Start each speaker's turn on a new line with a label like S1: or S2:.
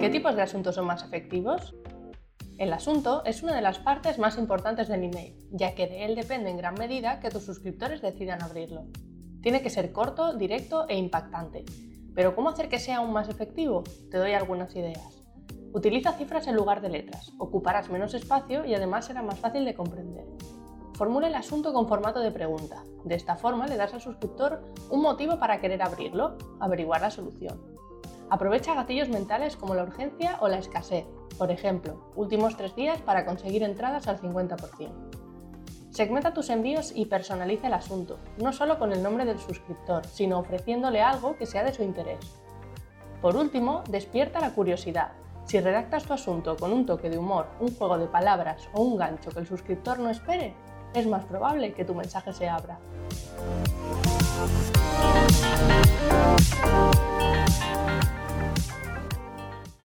S1: ¿Qué tipos de asuntos son más efectivos? El asunto es una de las partes más importantes del email, ya que de él depende en gran medida que tus suscriptores decidan abrirlo. Tiene que ser corto, directo e impactante. Pero ¿cómo hacer que sea aún más efectivo? Te doy algunas ideas. Utiliza cifras en lugar de letras, ocuparás menos espacio y además será más fácil de comprender. Formula el asunto con formato de pregunta. De esta forma le das al suscriptor un motivo para querer abrirlo, averiguar la solución. Aprovecha gatillos mentales como la urgencia o la escasez, por ejemplo, últimos tres días para conseguir entradas al 50%. Segmenta tus envíos y personaliza el asunto, no solo con el nombre del suscriptor, sino ofreciéndole algo que sea de su interés. Por último, despierta la curiosidad. Si redactas tu asunto con un toque de humor, un juego de palabras o un gancho que el suscriptor no espere, es más probable que tu mensaje se abra.